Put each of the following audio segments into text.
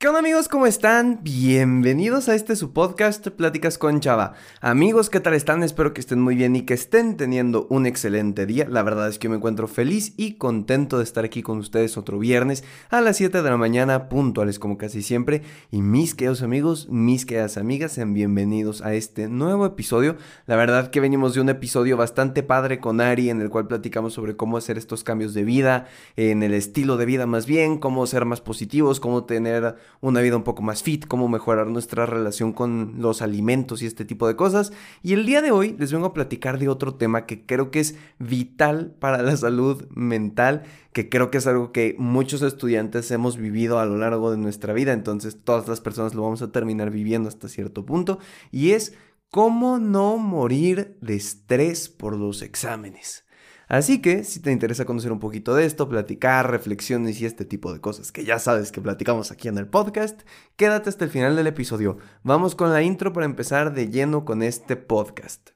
¿Qué onda amigos? ¿Cómo están? Bienvenidos a este su podcast Pláticas con Chava. Amigos, ¿qué tal están? Espero que estén muy bien y que estén teniendo un excelente día. La verdad es que me encuentro feliz y contento de estar aquí con ustedes otro viernes a las 7 de la mañana, puntuales como casi siempre. Y mis queridos amigos, mis queridas amigas, sean bienvenidos a este nuevo episodio. La verdad que venimos de un episodio bastante padre con Ari en el cual platicamos sobre cómo hacer estos cambios de vida, en el estilo de vida más bien, cómo ser más positivos, cómo tener una vida un poco más fit, cómo mejorar nuestra relación con los alimentos y este tipo de cosas. Y el día de hoy les vengo a platicar de otro tema que creo que es vital para la salud mental, que creo que es algo que muchos estudiantes hemos vivido a lo largo de nuestra vida, entonces todas las personas lo vamos a terminar viviendo hasta cierto punto, y es cómo no morir de estrés por los exámenes. Así que, si te interesa conocer un poquito de esto, platicar, reflexiones y este tipo de cosas que ya sabes que platicamos aquí en el podcast, quédate hasta el final del episodio. Vamos con la intro para empezar de lleno con este podcast.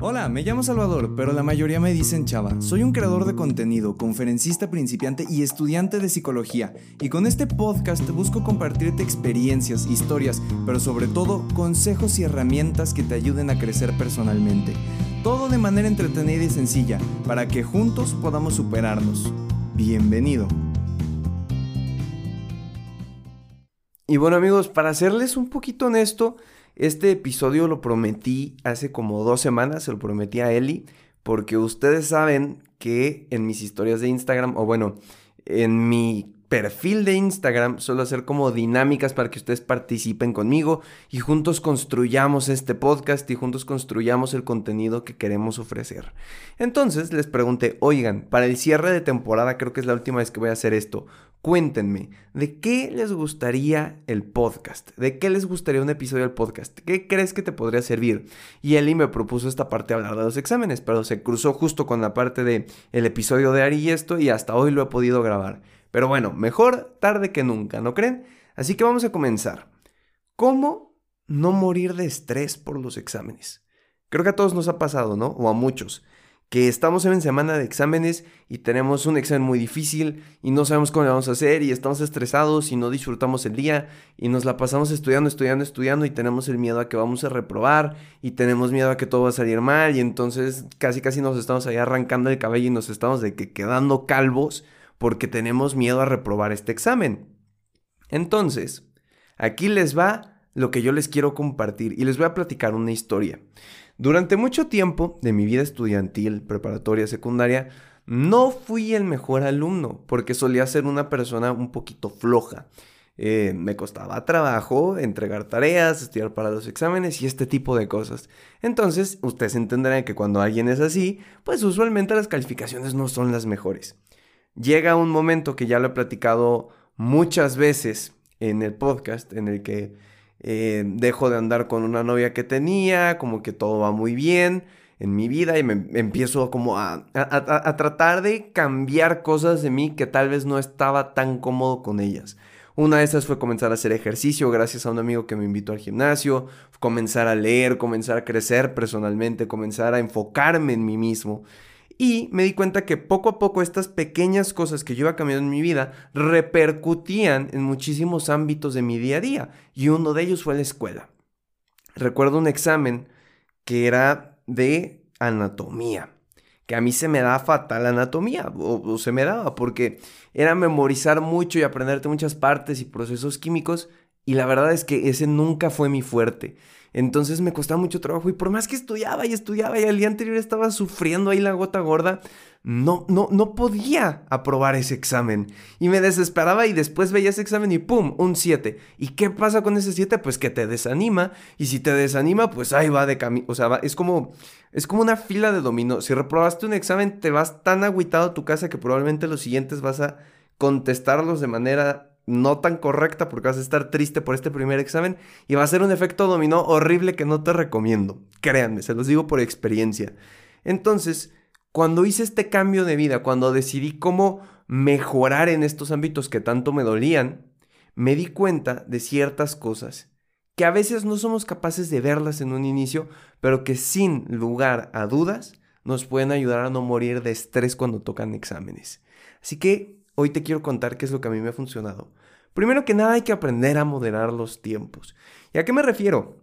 Hola, me llamo Salvador, pero la mayoría me dicen Chava. Soy un creador de contenido, conferencista principiante y estudiante de psicología. Y con este podcast busco compartirte experiencias, historias, pero sobre todo consejos y herramientas que te ayuden a crecer personalmente. Todo de manera entretenida y sencilla, para que juntos podamos superarnos. Bienvenido. Y bueno amigos, para serles un poquito honesto, este episodio lo prometí hace como dos semanas, se lo prometí a Eli, porque ustedes saben que en mis historias de Instagram, o bueno, en mi perfil de Instagram suelo hacer como dinámicas para que ustedes participen conmigo y juntos construyamos este podcast y juntos construyamos el contenido que queremos ofrecer. Entonces les pregunté, oigan, para el cierre de temporada, creo que es la última vez que voy a hacer esto, cuéntenme, ¿de qué les gustaría el podcast? ¿De qué les gustaría un episodio del podcast? ¿Qué crees que te podría servir? Y Eli me propuso esta parte de hablar de los exámenes, pero se cruzó justo con la parte de episodio de Ari y esto y hasta hoy lo he podido grabar. Pero bueno, mejor tarde que nunca, ¿no creen? Así que vamos a comenzar. ¿Cómo no morir de estrés por los exámenes? Creo que a todos nos ha pasado, ¿no? O a muchos, que estamos en semana de exámenes y tenemos un examen muy difícil y no sabemos cómo vamos a hacer y estamos estresados y no disfrutamos el día y nos la pasamos estudiando, estudiando, estudiando y tenemos el miedo a que vamos a reprobar y tenemos miedo a que todo va a salir mal y entonces casi casi nos estamos ahí arrancando el cabello y nos estamos de que quedando calvos porque tenemos miedo a reprobar este examen. Entonces, aquí les va lo que yo les quiero compartir y les voy a platicar una historia. Durante mucho tiempo de mi vida estudiantil, preparatoria, secundaria, no fui el mejor alumno porque solía ser una persona un poquito floja. Eh, me costaba trabajo entregar tareas, estudiar para los exámenes y este tipo de cosas. Entonces, ustedes entenderán que cuando alguien es así, pues usualmente las calificaciones no son las mejores llega un momento que ya lo he platicado muchas veces en el podcast, en el que eh, dejo de andar con una novia que tenía, como que todo va muy bien en mi vida y me, empiezo como a, a, tratar de cambiar cosas de mí que tal vez no estaba tan cómodo con ellas. Una de esas fue comenzar a hacer ejercicio gracias a un amigo que me invitó al gimnasio, comenzar a leer, comenzar a crecer personalmente, comenzar a enfocarme en mí mismo. Y me di cuenta que poco a poco estas pequeñas cosas que yo iba cambiando en mi vida repercutían en muchísimos ámbitos de mi día a día. Y uno de ellos fue la escuela. Recuerdo un examen que era de anatomía. Que a mí se me da fatal anatomía, o, se me daba, porque era memorizar mucho y aprenderte muchas partes y procesos químicos, y la verdad es que ese nunca fue mi fuerte. Entonces me costaba mucho trabajo y por más que estudiaba y estudiaba y el día anterior estaba sufriendo ahí la gota gorda, no, no, no podía aprobar ese examen. Y me desesperaba y después veía ese examen y ¡pum! Un 7. ¿Y qué pasa con ese 7? Pues que te desanima. Y si te desanima, pues ahí va de camino. O sea, es como, es como una fila de dominó. Si reprobaste un examen, te vas tan agüitado a tu casa que probablemente los siguientes vas a contestarlos de manera no tan correcta porque vas a estar triste por este primer examen y va a ser un efecto dominó horrible que no te recomiendo. Créanme, se los digo por experiencia. Entonces, cuando hice este cambio de vida, cuando decidí cómo mejorar en estos ámbitos que tanto me dolían, me di cuenta de ciertas cosas que a veces no somos capaces de verlas en un inicio, pero que sin lugar a dudas nos pueden ayudar a no morir de estrés cuando tocan exámenes. Así que Hoy te quiero contar qué es lo que a mí me ha funcionado. Primero que nada hay que aprender a moderar los tiempos. ¿Y a qué me refiero?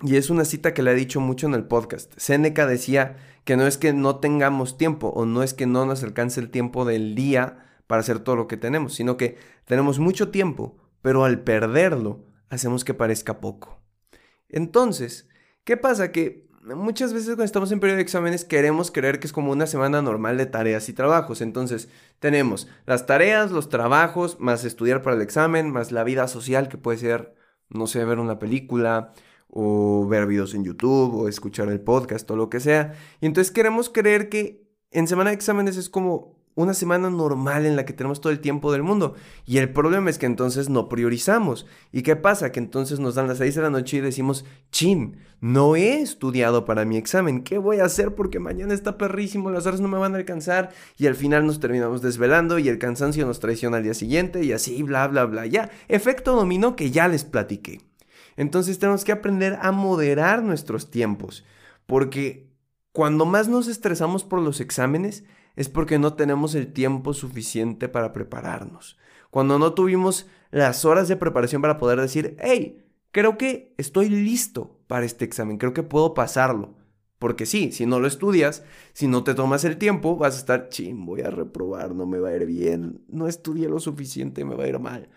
Y es una cita que le he dicho mucho en el podcast. Seneca decía que no es que no tengamos tiempo o no es que no nos alcance el tiempo del día para hacer todo lo que tenemos, sino que tenemos mucho tiempo, pero al perderlo hacemos que parezca poco. Entonces, ¿qué pasa? Que muchas veces cuando estamos en periodo de exámenes queremos creer que es como una semana normal de tareas y trabajos. Entonces, tenemos las tareas, los trabajos, más estudiar para el examen, más la vida social que puede ser, no sé, ver una película, o ver videos en YouTube o escuchar el podcast o lo que sea. Y entonces queremos creer que en semana de exámenes es como una semana normal en la que tenemos todo el tiempo del mundo. Y el problema es que entonces no priorizamos. ¿Y qué pasa? Que entonces nos dan las 6 de la noche y decimos, chin, no he estudiado para mi examen. ¿Qué voy a hacer? Porque mañana está perrísimo, las horas no me van a alcanzar. Y al final nos terminamos desvelando y el cansancio nos traiciona al día siguiente y así, bla, bla, bla. Ya, efecto dominó que ya les platiqué. Entonces tenemos que aprender a moderar nuestros tiempos, porque cuando más nos estresamos por los exámenes es porque no tenemos el tiempo suficiente para prepararnos. Cuando no tuvimos las horas de preparación para poder decir, hey, creo que estoy listo para este examen, creo que puedo pasarlo. Porque sí, si no lo estudias, si no te tomas el tiempo, vas a estar, ching, voy a reprobar, no me va a ir bien, no estudié lo suficiente, me va a ir mal.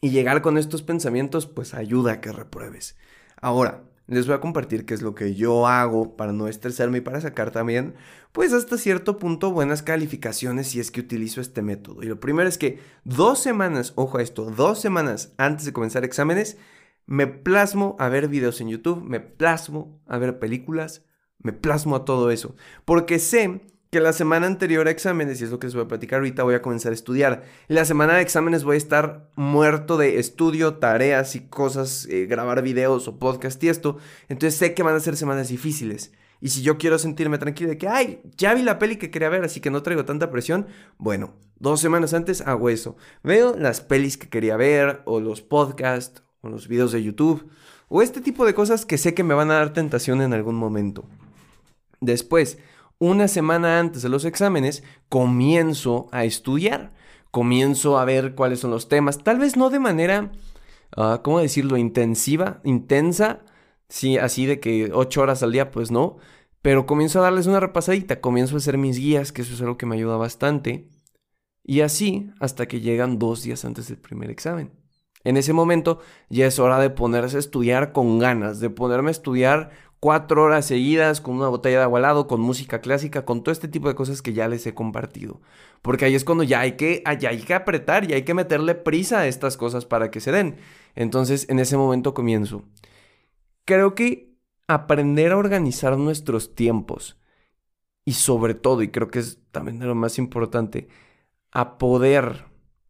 Y llegar con estos pensamientos pues ayuda a que repruebes. Ahora, les voy a compartir qué es lo que yo hago para no estresarme y para sacar también, pues hasta cierto punto, buenas calificaciones si es que utilizo este método. Y lo primero es que dos semanas, ojo a esto, dos semanas antes de comenzar exámenes, me plasmo a ver videos en YouTube, me plasmo a ver películas, me plasmo a todo eso. Porque sé que la semana anterior a exámenes, y es lo que les voy a platicar ahorita, voy a comenzar a estudiar. La semana de exámenes voy a estar muerto de estudio, tareas y cosas, eh, grabar videos o podcast y esto. Entonces sé que van a ser semanas difíciles. Y si yo quiero sentirme tranquilo de que, ay, ya vi la peli que quería ver, así que no traigo tanta presión, bueno, dos semanas antes hago eso. Veo las pelis que quería ver, o los podcasts, o los videos de YouTube, o este tipo de cosas que sé que me van a dar tentación en algún momento. Después, una semana antes de los exámenes, comienzo a estudiar, comienzo a ver cuáles son los temas, tal vez no de manera, uh, ¿cómo decirlo?, intensiva, intensa, sí, así de que ocho horas al día, pues no, pero comienzo a darles una repasadita, comienzo a hacer mis guías, que eso es algo que me ayuda bastante, y así hasta que llegan dos días antes del primer examen. En ese momento ya es hora de ponerse a estudiar con ganas, de ponerme a estudiar cuatro horas seguidas con una botella de agua al lado, con música clásica, con todo este tipo de cosas que ya les he compartido. Porque ahí es cuando ya hay que, hay que apretar y hay que meterle prisa a estas cosas para que se den. Entonces, en ese momento comienzo. Creo que aprender a organizar nuestros tiempos y sobre todo, y creo que es también de lo más importante, a poder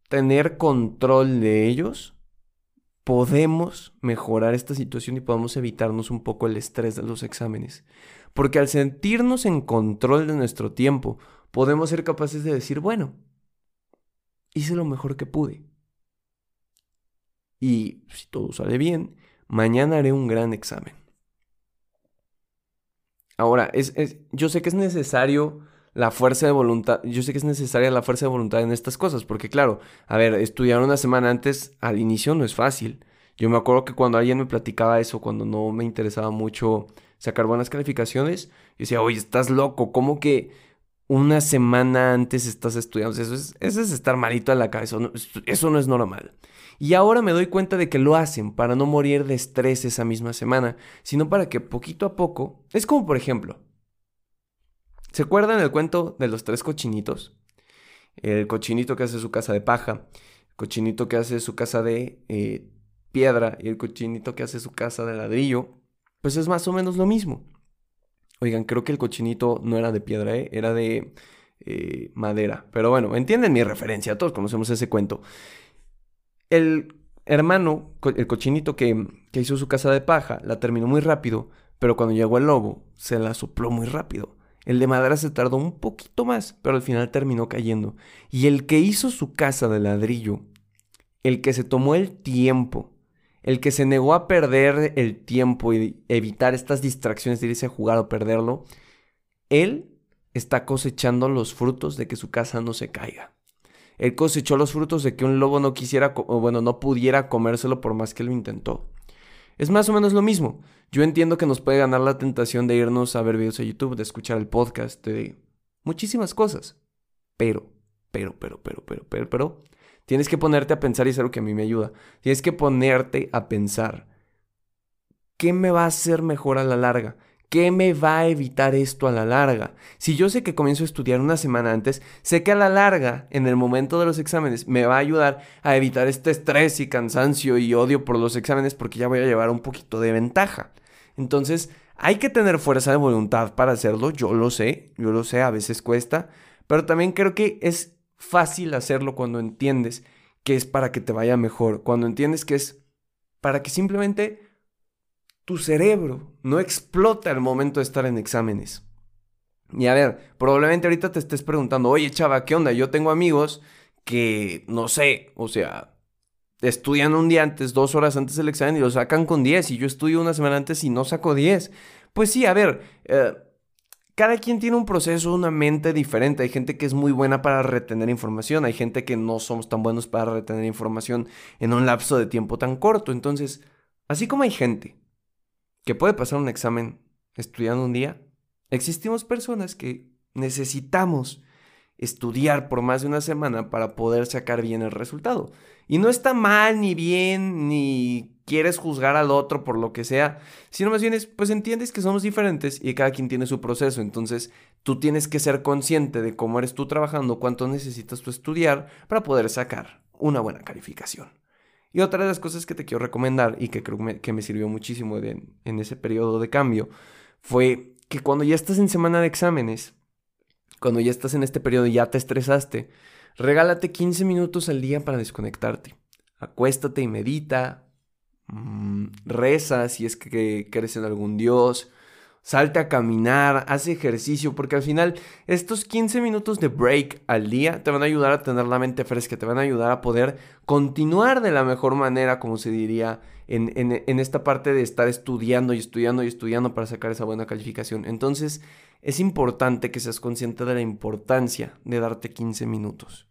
tener control de ellos podemos mejorar esta situación y podemos evitarnos un poco el estrés de los exámenes. Porque al sentirnos en control de nuestro tiempo, podemos ser capaces de decir, bueno, hice lo mejor que pude. Y si todo sale bien, mañana haré un gran examen. Ahora, es, yo sé que es necesario la fuerza de voluntad, yo sé que es necesaria la fuerza de voluntad en estas cosas, porque claro, a ver, estudiar una semana antes al inicio no es fácil. Yo me acuerdo que cuando alguien me platicaba eso, cuando no me interesaba mucho sacar buenas calificaciones, yo decía, oye, estás loco, ¿cómo que una semana antes estás estudiando? Eso es, eso es estar malito a la cabeza, eso no es normal. Y ahora me doy cuenta de que lo hacen para no morir de estrés esa misma semana, sino para que poquito a poco, es como por ejemplo, ¿Se acuerdan el cuento de los tres cochinitos? El cochinito que hace su casa de paja, el cochinito que hace su casa de eh, piedra y el cochinito que hace su casa de ladrillo, pues es más o menos lo mismo. Oigan, creo que el cochinito no era de piedra, ¿eh? era de eh, madera. Pero bueno, entienden mi referencia, todos conocemos ese cuento. El hermano, el cochinito que, que hizo su casa de paja, la terminó muy rápido, pero cuando llegó el lobo, se la sopló muy rápido. El de madera se tardó un poquito más, pero al final terminó cayendo. Y el que hizo su casa de ladrillo, el que se tomó el tiempo, el que se negó a perder el tiempo y evitar estas distracciones de irse a jugar o perderlo, él está cosechando los frutos de que su casa no se caiga. Él cosechó los frutos de que un lobo no quisiera, o bueno, no pudiera comérselo por más que lo intentó. Es más o menos lo mismo. Yo entiendo que nos puede ganar la tentación de irnos a ver videos a YouTube, de escuchar el podcast, de muchísimas cosas. Pero, pero, pero, pero, pero, pero, pero, tienes que ponerte a pensar y es algo que a mí me ayuda. Tienes que ponerte a pensar. ¿Qué me va a hacer mejor a la larga? ¿Qué me va a evitar esto a la larga? Si yo sé que comienzo a estudiar una semana antes, sé que a la larga, en el momento de los exámenes, me va a ayudar a evitar este estrés y cansancio y odio por los exámenes porque ya voy a llevar un poquito de ventaja. Entonces, hay que tener fuerza de voluntad para hacerlo, yo lo sé, yo lo sé, a veces cuesta, pero también creo que es fácil hacerlo cuando entiendes que es para que te vaya mejor, cuando entiendes que es para que simplemente tu cerebro no explota al momento de estar en exámenes. Y a ver, probablemente ahorita te estés preguntando, oye chava, ¿qué onda? Yo tengo amigos que, no sé, o sea, estudian un día antes, dos horas antes del examen y lo sacan con 10 y yo estudio una semana antes y no saco 10. Pues sí, a ver, eh, cada quien tiene un proceso, una mente diferente. Hay gente que es muy buena para retener información, hay gente que no somos tan buenos para retener información en un lapso de tiempo tan corto. Entonces, así como hay gente que puede pasar un examen estudiando un día, existimos personas que necesitamos estudiar por más de una semana para poder sacar bien el resultado. Y no está mal ni bien, ni quieres juzgar al otro por lo que sea, sino más bien es, pues entiendes que somos diferentes y cada quien tiene su proceso, entonces tú tienes que ser consciente de cómo eres tú trabajando, cuánto necesitas tú estudiar para poder sacar una buena calificación. Y otra de las cosas que te quiero recomendar y que creo que me sirvió muchísimo en ese periodo de cambio fue que cuando ya estás en semana de exámenes, cuando ya estás en este periodo y ya te estresaste, regálate 15 minutos al día para desconectarte. Acuéstate y medita, mm, reza si es que crees en algún dios, salte a caminar, haz ejercicio, porque al final estos 15 minutos de break al día te van a ayudar a tener la mente fresca, te van a ayudar a poder continuar de la mejor manera, como se diría, en, en, esta parte de estar estudiando y estudiando y estudiando para sacar esa buena calificación. Entonces es importante que seas consciente de la importancia de darte 15 minutos.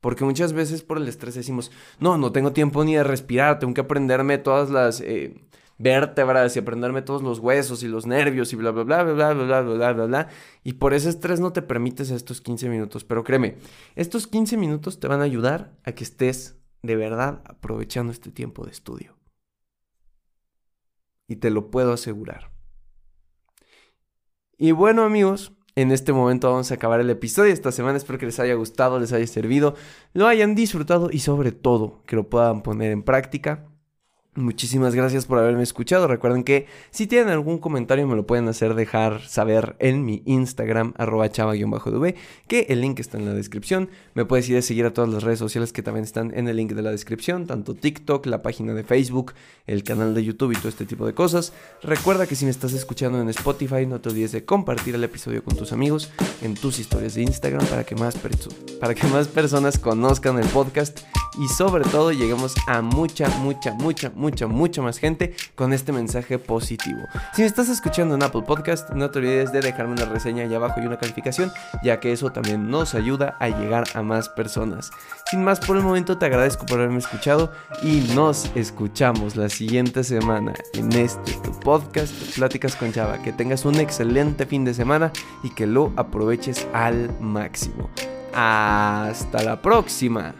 Porque muchas veces por el estrés decimos, no, no tengo tiempo ni de respirar, tengo que aprenderme todas las... Eh, vértebras y aprenderme todos los huesos y los nervios y bla, bla, bla, bla, bla, bla, bla, bla, bla, bla. Y por ese estrés no te permites estos 15 minutos. Pero créeme, estos 15 minutos te van a ayudar a que estés de verdad aprovechando este tiempo de estudio. Y te lo puedo asegurar. Y bueno amigos, en este momento vamos a acabar el episodio esta semana. Espero que les haya gustado, les haya servido, lo hayan disfrutado y sobre todo que lo puedan poner en práctica. Muchísimas gracias por haberme escuchado. Recuerden que si tienen algún comentario me lo pueden hacer dejar saber en mi Instagram, arroba chava-dv, que el link está en la descripción. Me puedes ir a seguir a todas las redes sociales que también están en el link de la descripción, tanto TikTok, la página de Facebook, el canal de YouTube y todo este tipo de cosas. Recuerda que si me estás escuchando en Spotify, no te olvides de compartir el episodio con tus amigos en tus historias de Instagram para que más, para que más personas conozcan el podcast y sobre todo lleguemos a mucha, mucha, mucha, mucha, mucha más gente con este mensaje positivo. Si me estás escuchando en Apple Podcast, no te olvides de dejarme una reseña allá abajo y una calificación, ya que eso también nos ayuda a llegar a más personas. Sin más por el momento, te agradezco por haberme escuchado y nos escuchamos la siguiente semana en este podcast Pláticas con Chava. Que tengas un excelente fin de semana y que lo aproveches al máximo. Hasta la próxima.